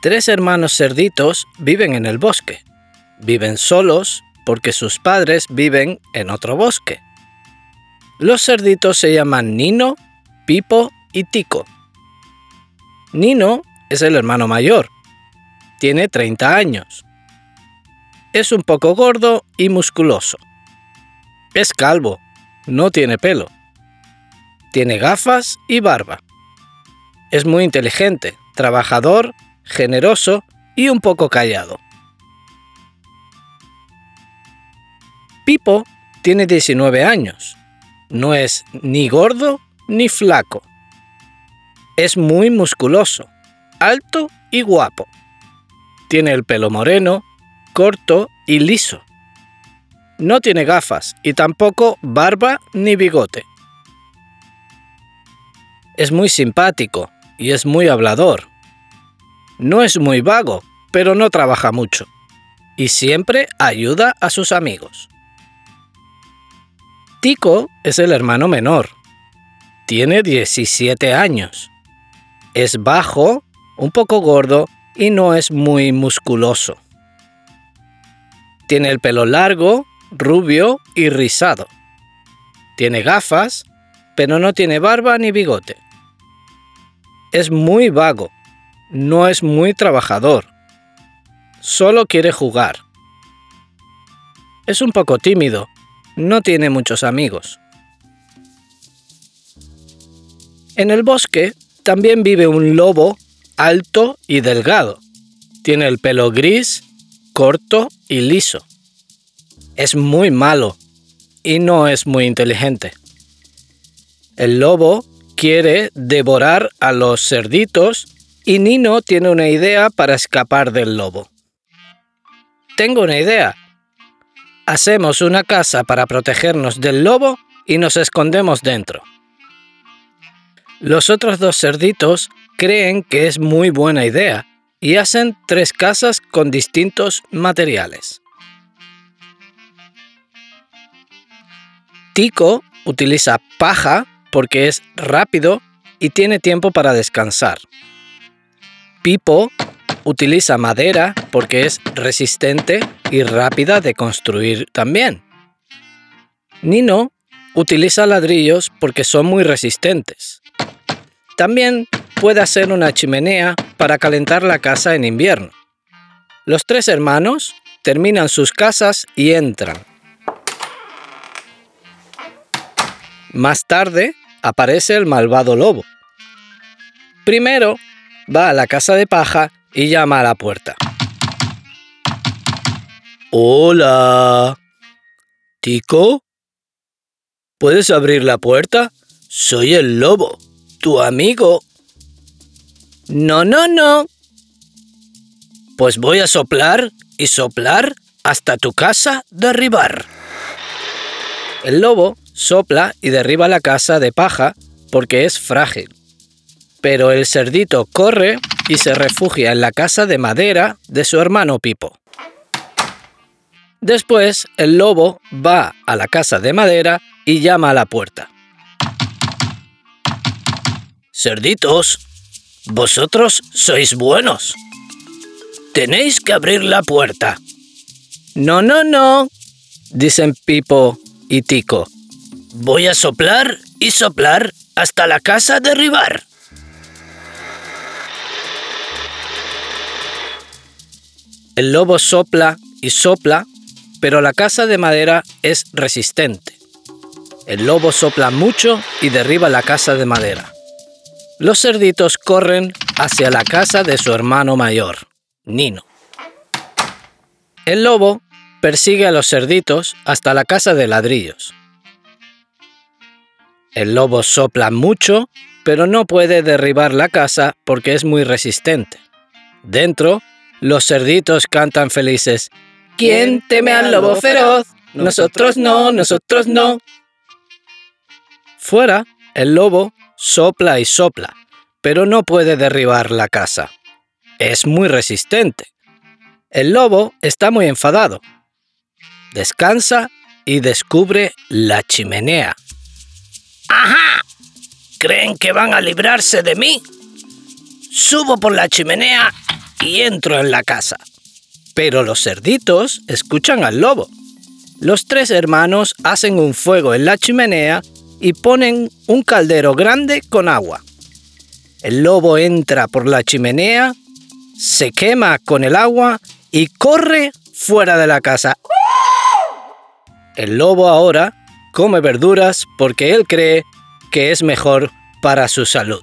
Tres hermanos cerditos viven en el bosque. Viven solos porque sus padres viven en otro bosque. Los cerditos se llaman Nino, Pipo y Tico. Nino es el hermano mayor. Tiene 30 años. Es un poco gordo y musculoso. Es calvo. No tiene pelo. Tiene gafas y barba. Es muy inteligente, trabajador generoso y un poco callado. Pipo tiene 19 años. No es ni gordo ni flaco. Es muy musculoso, alto y guapo. Tiene el pelo moreno, corto y liso. No tiene gafas y tampoco barba ni bigote. Es muy simpático y es muy hablador. No es muy vago, pero no trabaja mucho. Y siempre ayuda a sus amigos. Tico es el hermano menor. Tiene 17 años. Es bajo, un poco gordo y no es muy musculoso. Tiene el pelo largo, rubio y rizado. Tiene gafas, pero no tiene barba ni bigote. Es muy vago no es muy trabajador. Solo quiere jugar. Es un poco tímido. No tiene muchos amigos. En el bosque también vive un lobo alto y delgado. Tiene el pelo gris, corto y liso. Es muy malo y no es muy inteligente. El lobo quiere devorar a los cerditos y Nino tiene una idea para escapar del lobo. Tengo una idea. Hacemos una casa para protegernos del lobo y nos escondemos dentro. Los otros dos cerditos creen que es muy buena idea y hacen tres casas con distintos materiales. Tico utiliza paja porque es rápido y tiene tiempo para descansar. Pipo utiliza madera porque es resistente y rápida de construir también. Nino utiliza ladrillos porque son muy resistentes. También puede hacer una chimenea para calentar la casa en invierno. Los tres hermanos terminan sus casas y entran. Más tarde aparece el malvado lobo. Primero va a la casa de paja y llama a la puerta. Hola. Tico. ¿Puedes abrir la puerta? Soy el lobo, tu amigo. No, no, no. Pues voy a soplar y soplar hasta tu casa derribar. El lobo sopla y derriba la casa de paja porque es frágil pero el cerdito corre y se refugia en la casa de madera de su hermano Pipo. Después, el lobo va a la casa de madera y llama a la puerta. Cerditos, vosotros sois buenos. Tenéis que abrir la puerta. No, no, no, dicen Pipo y Tico. Voy a soplar y soplar hasta la casa derribar. El lobo sopla y sopla, pero la casa de madera es resistente. El lobo sopla mucho y derriba la casa de madera. Los cerditos corren hacia la casa de su hermano mayor, Nino. El lobo persigue a los cerditos hasta la casa de ladrillos. El lobo sopla mucho, pero no puede derribar la casa porque es muy resistente. Dentro Los cerditos cantan felices. ¿Quién teme al lobo feroz? Nosotros no, nosotros no. Fuera, el lobo sopla y sopla, pero no puede derribar la casa. Es muy resistente. El lobo está muy enfadado. Descansa y descubre la chimenea. ¡Ajá! ¿Creen que van a librarse de mí? Subo por la chimenea y entro en la casa. Pero los cerditos escuchan al lobo. Los tres hermanos hacen un fuego en la chimenea y ponen un caldero grande con agua. El lobo entra por la chimenea, se quema con el agua y corre fuera de la casa. El lobo ahora come verduras porque él cree que es mejor para su salud.